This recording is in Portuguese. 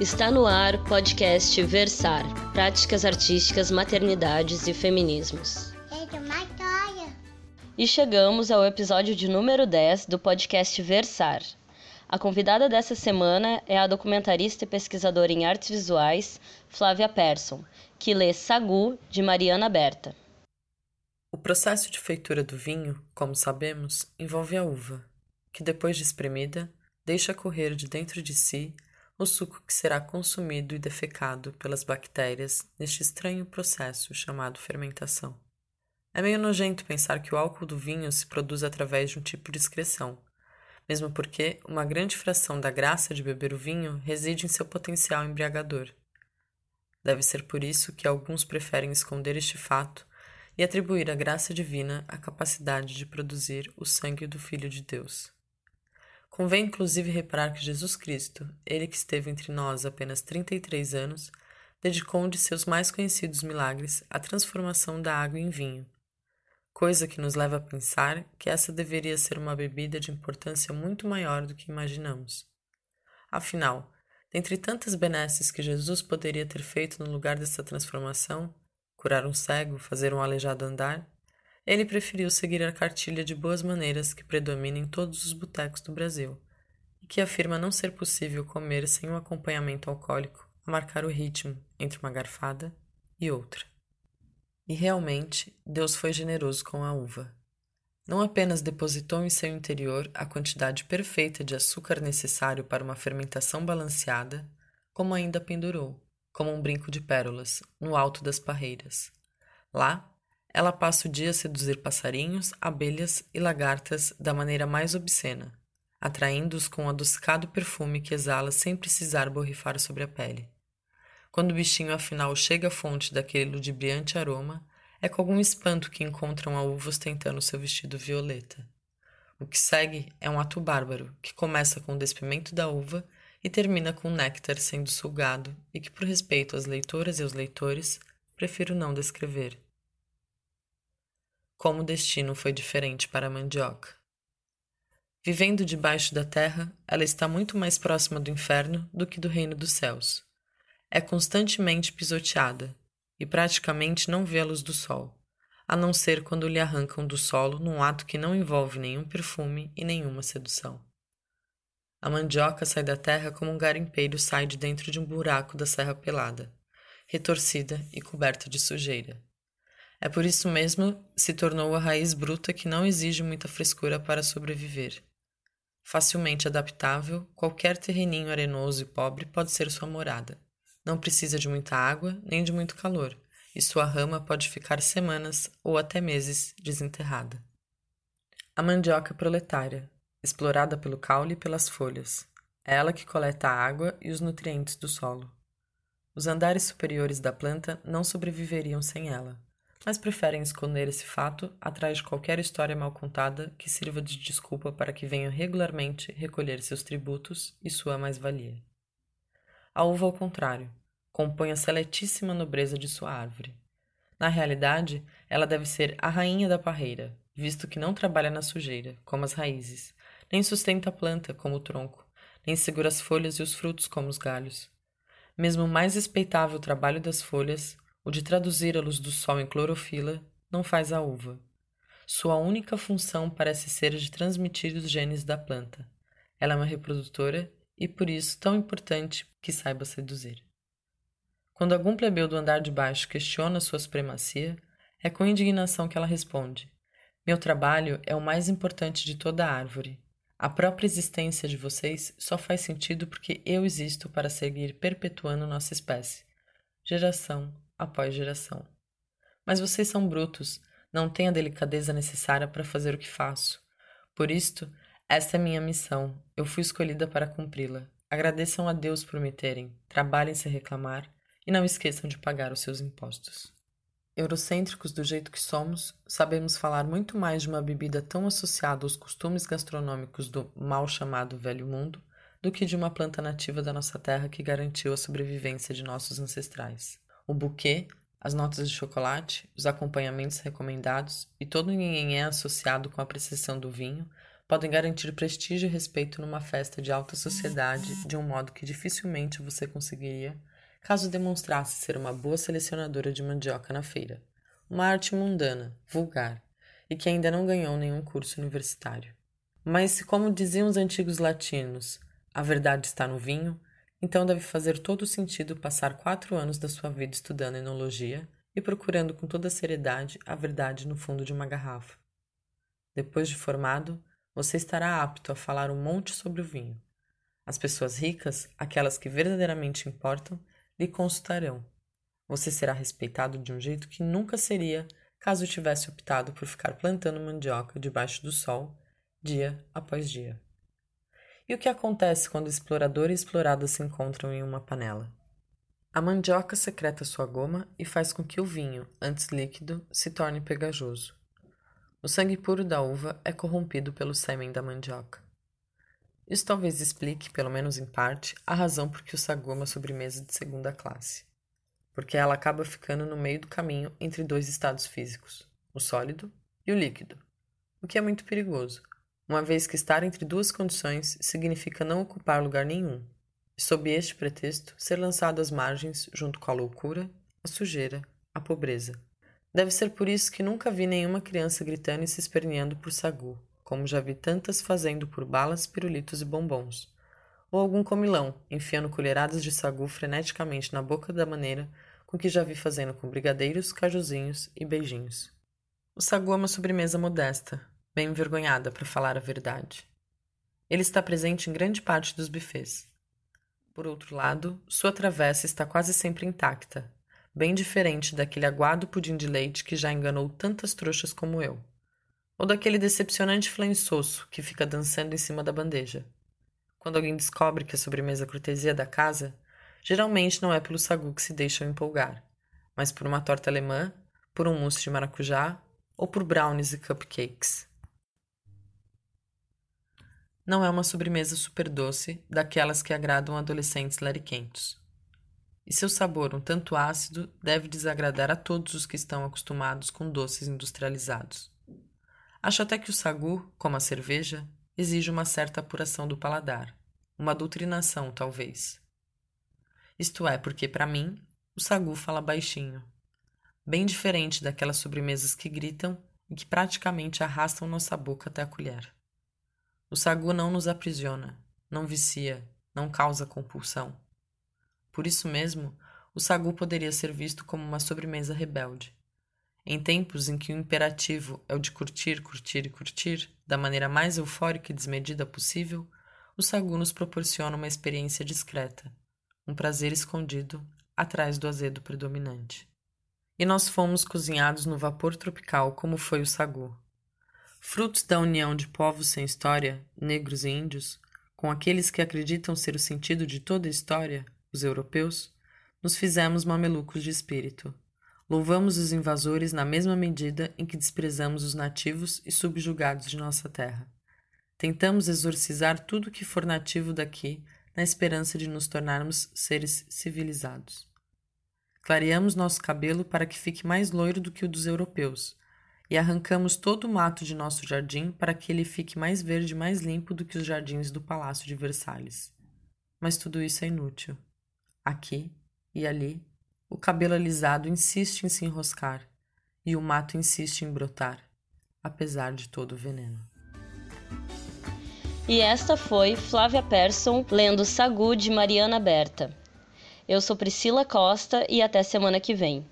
Está no ar podcast Versar Práticas Artísticas, Maternidades e Feminismos. E chegamos ao episódio de número 10 do podcast Versar. A convidada dessa semana é a documentarista e pesquisadora em artes visuais Flávia Persson, que lê Sagu de Mariana Berta. O processo de feitura do vinho, como sabemos, envolve a uva, que depois de espremida, deixa correr de dentro de si o suco que será consumido e defecado pelas bactérias neste estranho processo chamado fermentação. É meio nojento pensar que o álcool do vinho se produz através de um tipo de excreção, mesmo porque uma grande fração da graça de beber o vinho reside em seu potencial embriagador. Deve ser por isso que alguns preferem esconder este fato e atribuir à graça divina a capacidade de produzir o sangue do Filho de Deus. Convém inclusive reparar que Jesus Cristo, ele que esteve entre nós apenas 33 anos, dedicou um de seus mais conhecidos milagres à transformação da água em vinho, coisa que nos leva a pensar que essa deveria ser uma bebida de importância muito maior do que imaginamos. Afinal, dentre tantas benesses que Jesus poderia ter feito no lugar dessa transformação, curar um cego, fazer um aleijado andar, ele preferiu seguir a cartilha de boas maneiras que predomina em todos os botecos do Brasil e que afirma não ser possível comer sem um acompanhamento alcoólico a marcar o ritmo entre uma garfada e outra. E realmente, Deus foi generoso com a uva. Não apenas depositou em seu interior a quantidade perfeita de açúcar necessário para uma fermentação balanceada, como ainda pendurou, como um brinco de pérolas, no alto das parreiras. Lá, ela passa o dia a seduzir passarinhos, abelhas e lagartas da maneira mais obscena, atraindo-os com o adocicado perfume que exala sem precisar borrifar sobre a pele. Quando o bichinho afinal chega à fonte daquele ludibriante aroma, é com algum espanto que encontram a uva ostentando seu vestido violeta. O que segue é um ato bárbaro, que começa com o despimento da uva e termina com o néctar sendo sugado e que, por respeito às leitoras e aos leitores, prefiro não descrever. Como o destino foi diferente para a mandioca. Vivendo debaixo da terra, ela está muito mais próxima do inferno do que do reino dos céus. É constantemente pisoteada e praticamente não vê a luz do sol, a não ser quando lhe arrancam do solo num ato que não envolve nenhum perfume e nenhuma sedução. A mandioca sai da terra como um garimpeiro sai de dentro de um buraco da serra pelada, retorcida e coberta de sujeira. É por isso mesmo se tornou a raiz bruta que não exige muita frescura para sobreviver. Facilmente adaptável, qualquer terreninho arenoso e pobre pode ser sua morada. Não precisa de muita água nem de muito calor, e sua rama pode ficar semanas ou até meses desenterrada. A mandioca proletária, explorada pelo caule e pelas folhas. É ela que coleta a água e os nutrientes do solo. Os andares superiores da planta não sobreviveriam sem ela, mas preferem esconder esse fato atrás de qualquer história mal contada que sirva de desculpa para que venham regularmente recolher seus tributos e sua mais-valia. A uva, ao contrário, compõe a seletíssima nobreza de sua árvore. Na realidade, ela deve ser a rainha da parreira, visto que não trabalha na sujeira, como as raízes, nem sustenta a planta como o tronco, nem segura as folhas e os frutos como os galhos. Mesmo o mais respeitável trabalho das folhas, o de traduzir a luz do sol em clorofila, não faz a uva. Sua única função parece ser a de transmitir os genes da planta. Ela é uma reprodutora e por isso tão importante que saiba seduzir. Quando algum plebeu do andar de baixo questiona sua supremacia, é com indignação que ela responde: Meu trabalho é o mais importante de toda a árvore. A própria existência de vocês só faz sentido porque eu existo para seguir perpetuando nossa espécie, geração após geração. Mas vocês são brutos, não têm a delicadeza necessária para fazer o que faço. Por isto, esta é minha missão, eu fui escolhida para cumpri-la. Agradeçam a Deus por me terem, trabalhem sem reclamar e não esqueçam de pagar os seus impostos. Eurocêntricos do jeito que somos, sabemos falar muito mais de uma bebida tão associada aos costumes gastronômicos do mal chamado Velho Mundo do que de uma planta nativa da nossa terra que garantiu a sobrevivência de nossos ancestrais. O buquê, as notas de chocolate, os acompanhamentos recomendados e todo o nhenhenhé associado com a apreciação do vinho podem garantir prestígio e respeito numa festa de alta sociedade de um modo que dificilmente você conseguiria caso demonstrasse ser uma boa selecionadora de mandioca na feira, uma arte mundana, vulgar, e que ainda não ganhou nenhum curso universitário. Mas se, como diziam os antigos latinos, a verdade está no vinho, então deve fazer todo sentido passar quatro anos da sua vida estudando enologia e procurando com toda seriedade a verdade no fundo de uma garrafa. Depois de formado, você estará apto a falar um monte sobre o vinho. As pessoas ricas, aquelas que verdadeiramente importam, lhe consultarão. Você será respeitado de um jeito que nunca seria caso tivesse optado por ficar plantando mandioca debaixo do sol, dia após dia. E o que acontece quando explorador e explorada se encontram em uma panela? A mandioca secreta sua goma e faz com que o vinho, antes líquido, se torne pegajoso. O sangue puro da uva é corrompido pelo sêmen da mandioca. Isso talvez explique, pelo menos em parte, a razão por que o sagu é uma sobremesa de segunda classe. Porque ela acaba ficando no meio do caminho entre dois estados físicos, o sólido e o líquido, o que é muito perigoso, uma vez que estar entre duas condições significa não ocupar lugar nenhum, e sob este pretexto ser lançado às margens junto com a loucura, a sujeira, a pobreza. Deve ser por isso que nunca vi nenhuma criança gritando e se esperneando por sagu, como já vi tantas fazendo por balas, pirulitos e bombons. Ou algum comilão, enfiando colheradas de sagu freneticamente na boca da maneira com que já vi fazendo com brigadeiros, cajuzinhos e beijinhos. O sagu é uma sobremesa modesta, bem envergonhada, para falar a verdade. Ele está presente em grande parte dos bufês. Por outro lado, sua travessa está quase sempre intacta, bem diferente daquele aguado pudim de leite que já enganou tantas trouxas como eu, ou daquele decepcionante flançoço que fica dançando em cima da bandeja. Quando alguém descobre que a sobremesa cortesia da casa, geralmente não é pelo sagu que se deixam empolgar, mas por uma torta alemã, por um mousse de maracujá ou por brownies e cupcakes. Não é uma sobremesa super doce, daquelas que agradam adolescentes lariquentos. E seu sabor, um tanto ácido, deve desagradar a todos os que estão acostumados com doces industrializados. Acho até que o sagu, como a cerveja, exige uma certa apuração do paladar, uma doutrinação, talvez. Isto é, porque, para mim, o sagu fala baixinho, bem diferente daquelas sobremesas que gritam e que praticamente arrastam nossa boca até a colher. O sagu não nos aprisiona, não vicia, não causa compulsão. Por isso mesmo, o sagu poderia ser visto como uma sobremesa rebelde. Em tempos em que o imperativo é o de curtir, curtir e curtir, da maneira mais eufórica e desmedida possível, o sagu nos proporciona uma experiência discreta, um prazer escondido atrás do azedo predominante. E nós fomos cozinhados no vapor tropical como foi o sagu frutos da união de povos sem história, negros e índios, com aqueles que acreditam ser o sentido de toda a história, os europeus, nos fizemos mamelucos de espírito. Louvamos os invasores na mesma medida em que desprezamos os nativos e subjugados de nossa terra. Tentamos exorcizar tudo que for nativo daqui, na esperança de nos tornarmos seres civilizados. Clareamos nosso cabelo para que fique mais loiro do que o dos europeus, e arrancamos todo o mato de nosso jardim para que ele fique mais verde e mais limpo do que os jardins do Palácio de Versalhes. Mas tudo isso é inútil. Aqui e ali, o cabelo alisado insiste em se enroscar e o mato insiste em brotar, apesar de todo o veneno. E esta foi Flávia Persson lendo Sagu de Mariana Berta. Eu sou Priscila Costa e até semana que vem.